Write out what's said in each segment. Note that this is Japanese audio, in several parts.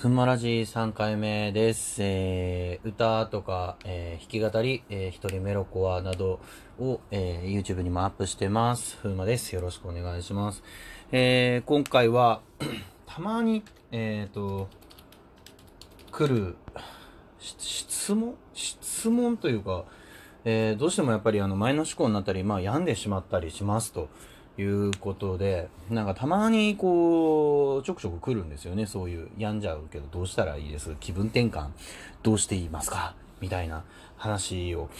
ふんまらじ3回目です。えー、歌とか、えー弾き語り、えー一人メロコアなどを、えー YouTube にもアップしてます。ふんまです。よろしくお願いします。えー今回は、たまに、えっ、と、来る、質問？質問というか、えーどうしてもやっぱりあの前の思考になったり、まあ病んでしまったりしますということで、なんかたまにこう、ちょくちょく来るんですよね。そういう病んじゃうけどどうしたらいいです？気分転換どうしていますか？みたいな話を、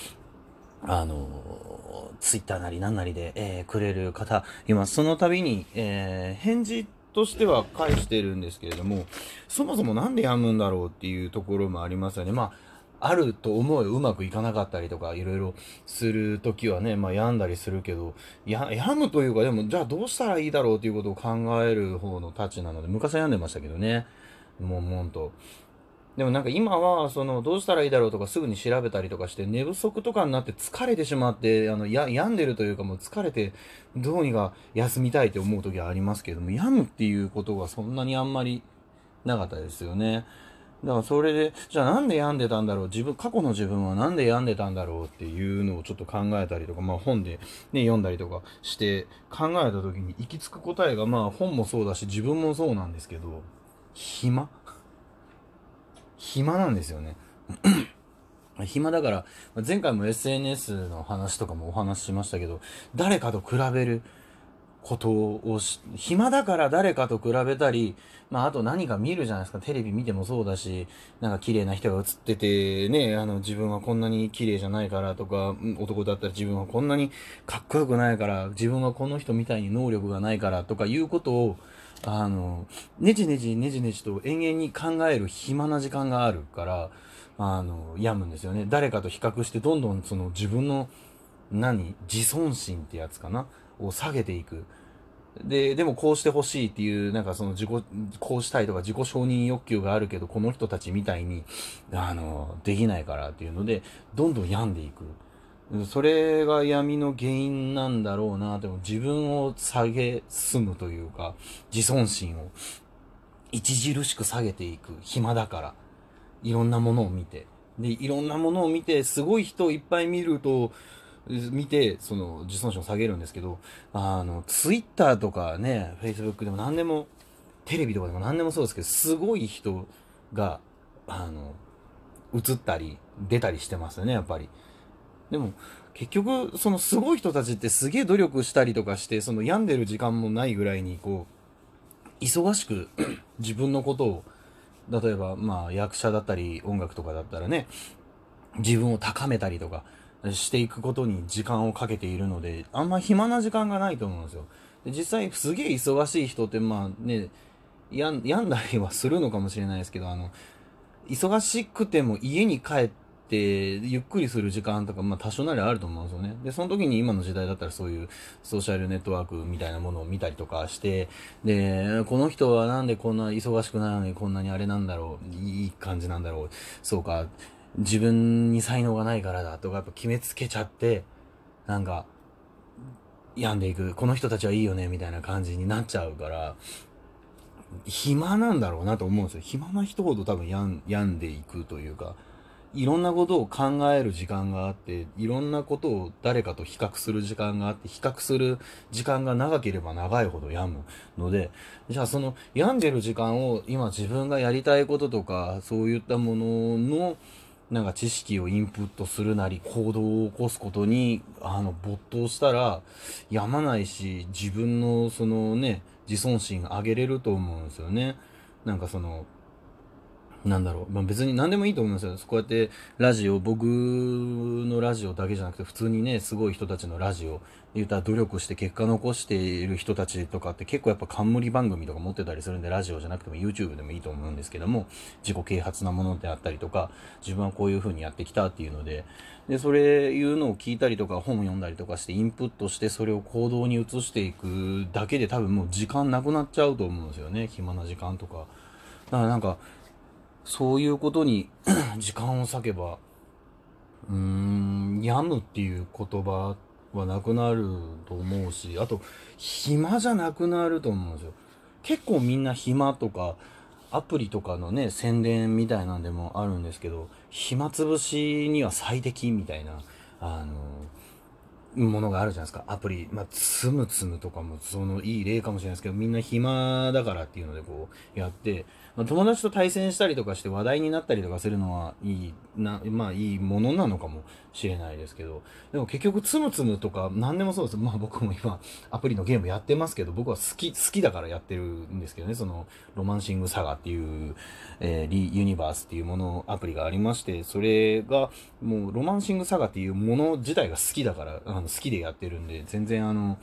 あの、ツイッターなりなんなりで、えーくれる方います。その度に、えー返事としては返してるんですけれども、そもそもなんで病むんだろうっていうところもありますよね。まああると思うようまくいかなかったりとかいろいろする時はね、まあ病んだりするけど、や、病むというかでもじゃあどうしたらいいだろうっていうことを考える方のたちなので、昔は病んでましたけどね。もんもんと。でもなんか今は、その、どうしたらいいだろうとかすぐに調べたりとかして、寝不足とかになって疲れてしまって、あの、や、病んでるというかもう疲れて、どうにか休みたいって思う時はありますけども、病むっていうことがそんなにあんまりなかったですよね。だからそれで、じゃあなんで病んでたんだろう自分、過去の自分はなんで病んでたんだろうっていうのをちょっと考えたりとか、まあ本でね、読んだりとかして考えた時に行き着く答えが、まあ本もそうだし自分もそうなんですけど、暇？暇なんですよね。暇だから、前回も SNS の話とかもお話ししましたけど、誰かと比べることをし、暇だから誰かと比べたり、まああと何か見るじゃないですか。テレビ見てもそうだし、なんか綺麗な人が映ってて、ね、あの自分はこんなに綺麗じゃないからとか、男だったら自分はこんなにかっこよくないから、自分はこの人みたいに能力がないからとかいうことを、あの、ねじねじねじねじと延々に考える暇な時間があるから、あの、病むんですよね。誰かと比較してどんどんその自分の、何自尊心ってやつかなを下げていく。で、でもこうしてほしいっていう、なんかその自己、こうしたいとか自己承認欲求があるけど、この人たちみたいに、あの、できないからっていうので、どんどん病んでいく。それが闇の原因なんだろうな、でも自分を下げすむというか、自尊心を著しく下げていく暇だから。いろんなものを見て。で、いろんなものを見て、すごい人をいっぱい見ると、見て、その、自尊心を下げるんですけど、あの、ツイッターとかね、フェイスブックでも何でも、テレビとかでも何でもそうですけど、すごい人が、あの、映ったり、出たりしてますよね、やっぱり。でも、結局、そのすごい人たちってすげえ努力したりとかして、その病んでる時間もないぐらいに、こう、忙しく 自分のことを、例えば、まあ、役者だったり、音楽とかだったらね、自分を高めたりとかしていくことに時間をかけているので、あんま暇な時間がないと思うんですよ。で実際、すげえ忙しい人って、まあね、やん病んだりはするのかもしれないですけど、あの、忙しくても家に帰って、ゆっくりする時間とか、まあ多少なりあると思うんですよね。で、その時に今の時代だったらそういうソーシャルネットワークみたいなものを見たりとかして、で、この人はなんでこんな忙しくないのにこんなにあれなんだろう、いい感じなんだろう、そうか、自分に才能がないからだとか、やっぱ決めつけちゃって、なんか、病んでいく、この人たちはいいよね、みたいな感じになっちゃうから、暇なんだろうなと思うんですよ。暇な人ほど多分病ん病んでいくというか、いろんなことを考える時間があって、いろんなことを誰かと比較する時間があって、比較する時間が長ければ長いほど病むので、じゃあその病んでる時間を今自分がやりたいこととか、そういったものの、なんか知識をインプットするなり行動を起こすことにあの没頭したらやまないし自分のそのね自尊心上げれると思うんですよね。なんかそのなんだろう、まあ、別に何でもいいと思うんですよ。こうやってラジオ僕のラジオだけじゃなくて普通にねすごい人たちのラジオ言ったら努力して結果残している人たちとかって結構やっぱ冠番組とか持ってたりするんでラジオじゃなくても YouTube でもいいと思うんですけども自己啓発なものであったりとか自分はこういう風にやってきたっていうのででそれいうのを聞いたりとか本を読んだりとかしてインプットしてそれを行動に移していくだけで多分もう時間なくなっちゃうと思うんですよね。暇な時間とか。だからなんかそういうことに 時間を割けばうーん病むっていう言葉はなくなると思うしあと暇じゃなくなると思うんですよ。結構みんな暇とかアプリとかのね、宣伝みたいなんでもあるんですけど、暇つぶしには最適みたいな、あの、ものがあるじゃないですか。アプリ。まあ、つむつむとかも、その、いい例かもしれないですけど、みんな暇だからっていうので、こう、やって、まあ、友達と対戦したりとかして話題になったりとかするのはいい、な、まあいいものなのかもしれないですけど、でも結局つむつむとか何でもそうです。まあ僕も今アプリのゲームやってますけど、僕は好き、好きだからやってるんですけどね、そのロマンシングサガっていう、えー、リユニバースっていうもの、アプリがありまして、それがもうロマンシングサガっていうもの自体が好きだから、あの好きでやってるんで、全然あの、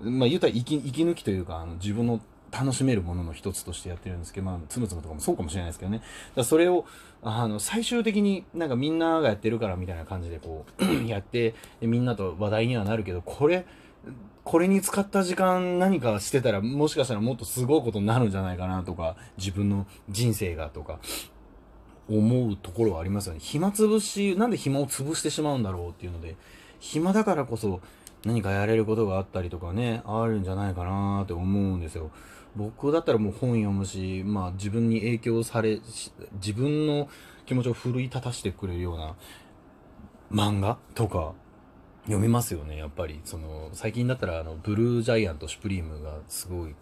まあ言うたら息息抜きというか、あの自分の楽しめるものの一つとしてやってるんですけど、まあ、つむつむとかもそうかもしれないですけどね。だそれを、あの、最終的になんかみんながやってるからみたいな感じでこう やって、みんなと話題にはなるけど、これ、これに使った時間何かしてたら、もしかしたらもっとすごいことになるんじゃないかなとか、自分の人生がとか、思うところはありますよね。暇つぶし、なんで暇を潰してしまうんだろうっていうので、暇だからこそ何かやれることがあったりとかね、あるんじゃないかなって思うんですよ。僕だったらもう本読むし、まあ自分に影響され、自分の気持ちを奮い立たせてくれるような漫画とか読みますよね、やっぱり。その、最近だったらあの、ブルージャイアント、シュプリームがすごい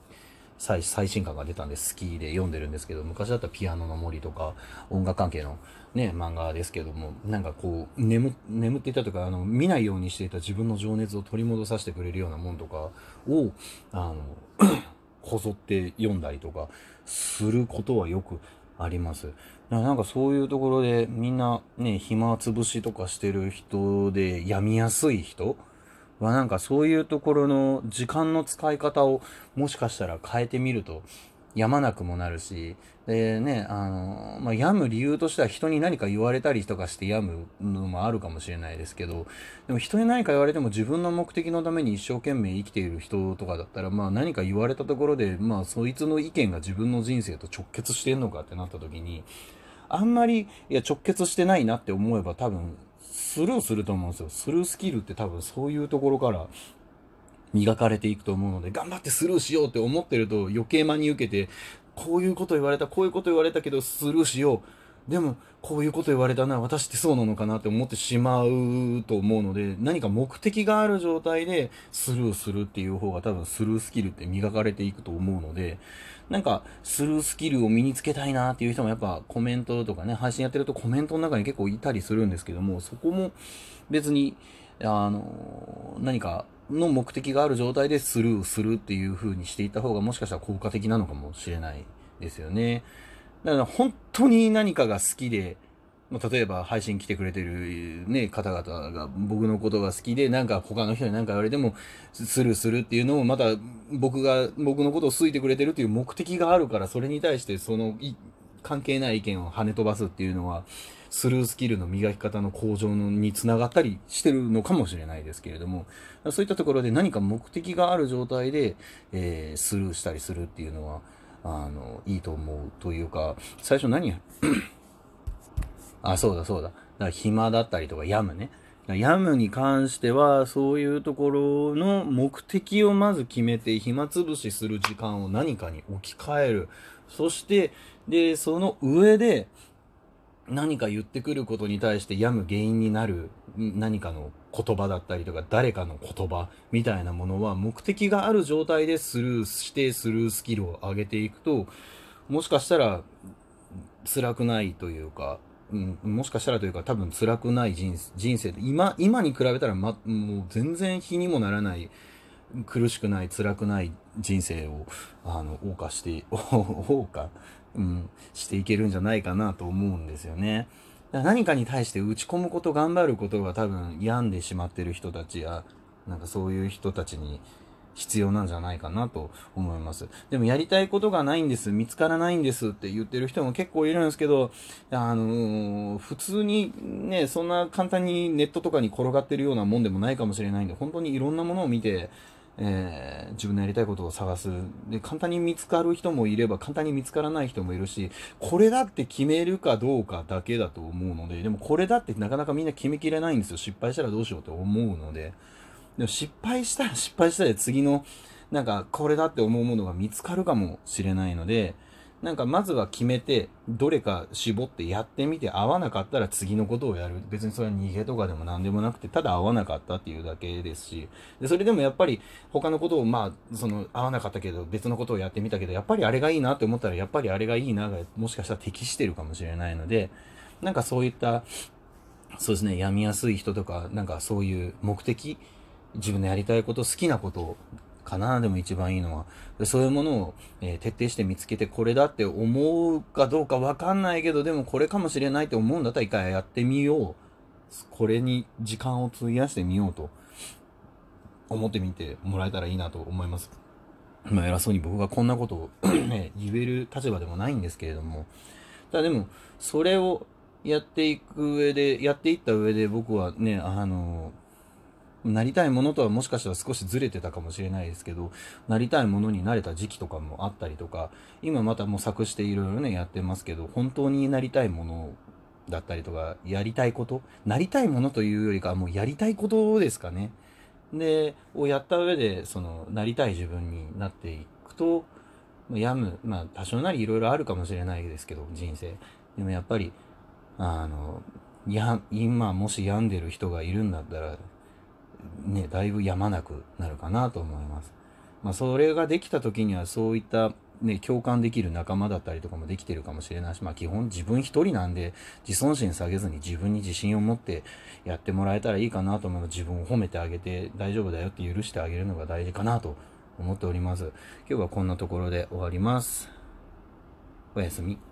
最新刊が出たんで好きで読んでるんですけど、昔だったらピアノの森とか音楽関係のね、漫画ですけども、なんかこう、眠、眠っていたとか、あの、見ないようにしていた自分の情熱を取り戻させてくれるようなもんとかを、あの、こぞって読んだりとかすることはよくあります。なんかそういうところでみんなね、暇つぶしとかしてる人で病みやすい人はなんかそういうところの時間の使い方をもしかしたら変えてみるとやまなくもなるし、でね、あの、まあ、病む理由としては人に何か言われたりとかして病むのもあるかもしれないですけど、でも人に何か言われても自分の目的のために一生懸命生きている人とかだったら、まあ何か言われたところで、まあそいつの意見が自分の人生と直結してんのかってなった時に、あんまり、いや直結してないなって思えば多分、スルーすると思うんですよ。スルースキルって多分そういうところから磨かれていくと思うので、頑張ってスルーしようって思ってると余計真に受けて、こういうこと言われた、こういうこと言われたけどスルーしよう。でも、こういうこと言われたな、私ってそうなのかなって思ってしまうと思うので、何か目的がある状態でスルーするっていう方が多分スルースキルって磨かれていくと思うので、なんかスルースキルを身につけたいなっていう人もやっぱコメントとかね、配信やってるとコメントの中に結構いたりするんですけども、そこも別に、あの、何かの目的がある状態でスルーするっていう風にしていった方がもしかしたら効果的なのかもしれないですよね。だから本当に何かが好きで、ま例えば配信来てくれてるね、方々が僕のことが好きで、なんか他の人に何か言われてもスルーするっていうのをまた僕が、僕のことを好いてくれてるっていう目的があるから、それに対してその関係ない意見を跳ね飛ばすっていうのは、スルースキルの磨き方の向上につながったりしてるのかもしれないですけれども、そういったところで何か目的がある状態で、えー、スルーしたりするっていうのは、あの、いいと思うというか、最初何あ、そうだそうだ。だから暇だったりとか、病むね。病むに関しては、そういうところの目的をまず決めて、暇つぶしする時間を何かに置き換える。そして、で、その上で、何か言ってくることに対して病む原因になる何かの言葉だったりとか誰かの言葉みたいなものは目的がある状態でスルーしてスルースキルを上げていくともしかしたら辛くないというか、うん、もしかしたらというか多分辛くない人人生で今今に比べたら、ま、もう全然比にもならない苦しくない辛くない人生をあの謳歌して 謳歌うん、していけるんじゃないかなと思うんですよね。か何かに対して打ち込むこと、頑張ることが多分病んでしまってる人たちや、なんかそういう人たちに必要なんじゃないかなと思います。でもやりたいことがないんです、見つからないんですって言ってる人も結構いるんですけど、あのー、普通にね、そんな簡単にネットとかに転がってるようなもんでもないかもしれないんで、本当にいろんなものを見て、えー、自分のやりたいことを探す。で、簡単に見つかる人もいれば、簡単に見つからない人もいるし、これだって決めるかどうかだけだと思うので、でもこれだってなかなかみんな決めきれないんですよ。失敗したらどうしようって思うので。でも失敗したら失敗したら次の、なんかこれだって思うものが見つかるかもしれないので、なんかまずは決めて、どれか絞ってやってみて、合わなかったら次のことをやる。別にそれは逃げとかでも何でもなくて、ただ合わなかったっていうだけですし、で、それでもやっぱり他のことを、まあ、その、合わなかったけど、別のことをやってみたけど、やっぱりあれがいいなって思ったら、やっぱりあれがいいなが、もしかしたら適してるかもしれないので、なんかそういった、そうですね、病みやすい人とか、なんかそういう目的、自分のやりたいこと、好きなことをかな、でも一番いいのは。そういうものを、えー、徹底して見つけて、これだって思うかどうかわかんないけど、でもこれかもしれないって思うんだったら一回やってみよう。これに時間を費やしてみようと思ってみてもらえたらいいなと思います。まあ偉そうに僕がこんなことを ね、言える立場でもないんですけれども、ただでも、それをやっていく上で、やっていった上で僕はね、あの、なりたいものとはもしかしたら少しずれてたかもしれないですけど、なりたいものになれた時期とかもあったりとか、今また模索していろいろね、やってますけど、本当になりたいものだったりとか、やりたいこと、なりたいものというよりかはもうやりたいことですかね。で、をやった上で、その、なりたい自分になっていくと、やむ、まあ、多少なりいろいろあるかもしれないですけど、人生。でもやっぱり、あの、や、今もし病んでる人がいるんだったら、ね、だいぶやまなくなるかなと思います。まあ、それができた時にはそういったね、共感できる仲間だったりとかもできてるかもしれないし、まあ基本自分一人なんで自尊心下げずに自分に自信を持ってやってもらえたらいいかなと思うの自分を褒めてあげて大丈夫だよって許してあげるのが大事かなと思っております。今日はこんなところで終わります。おやすみ。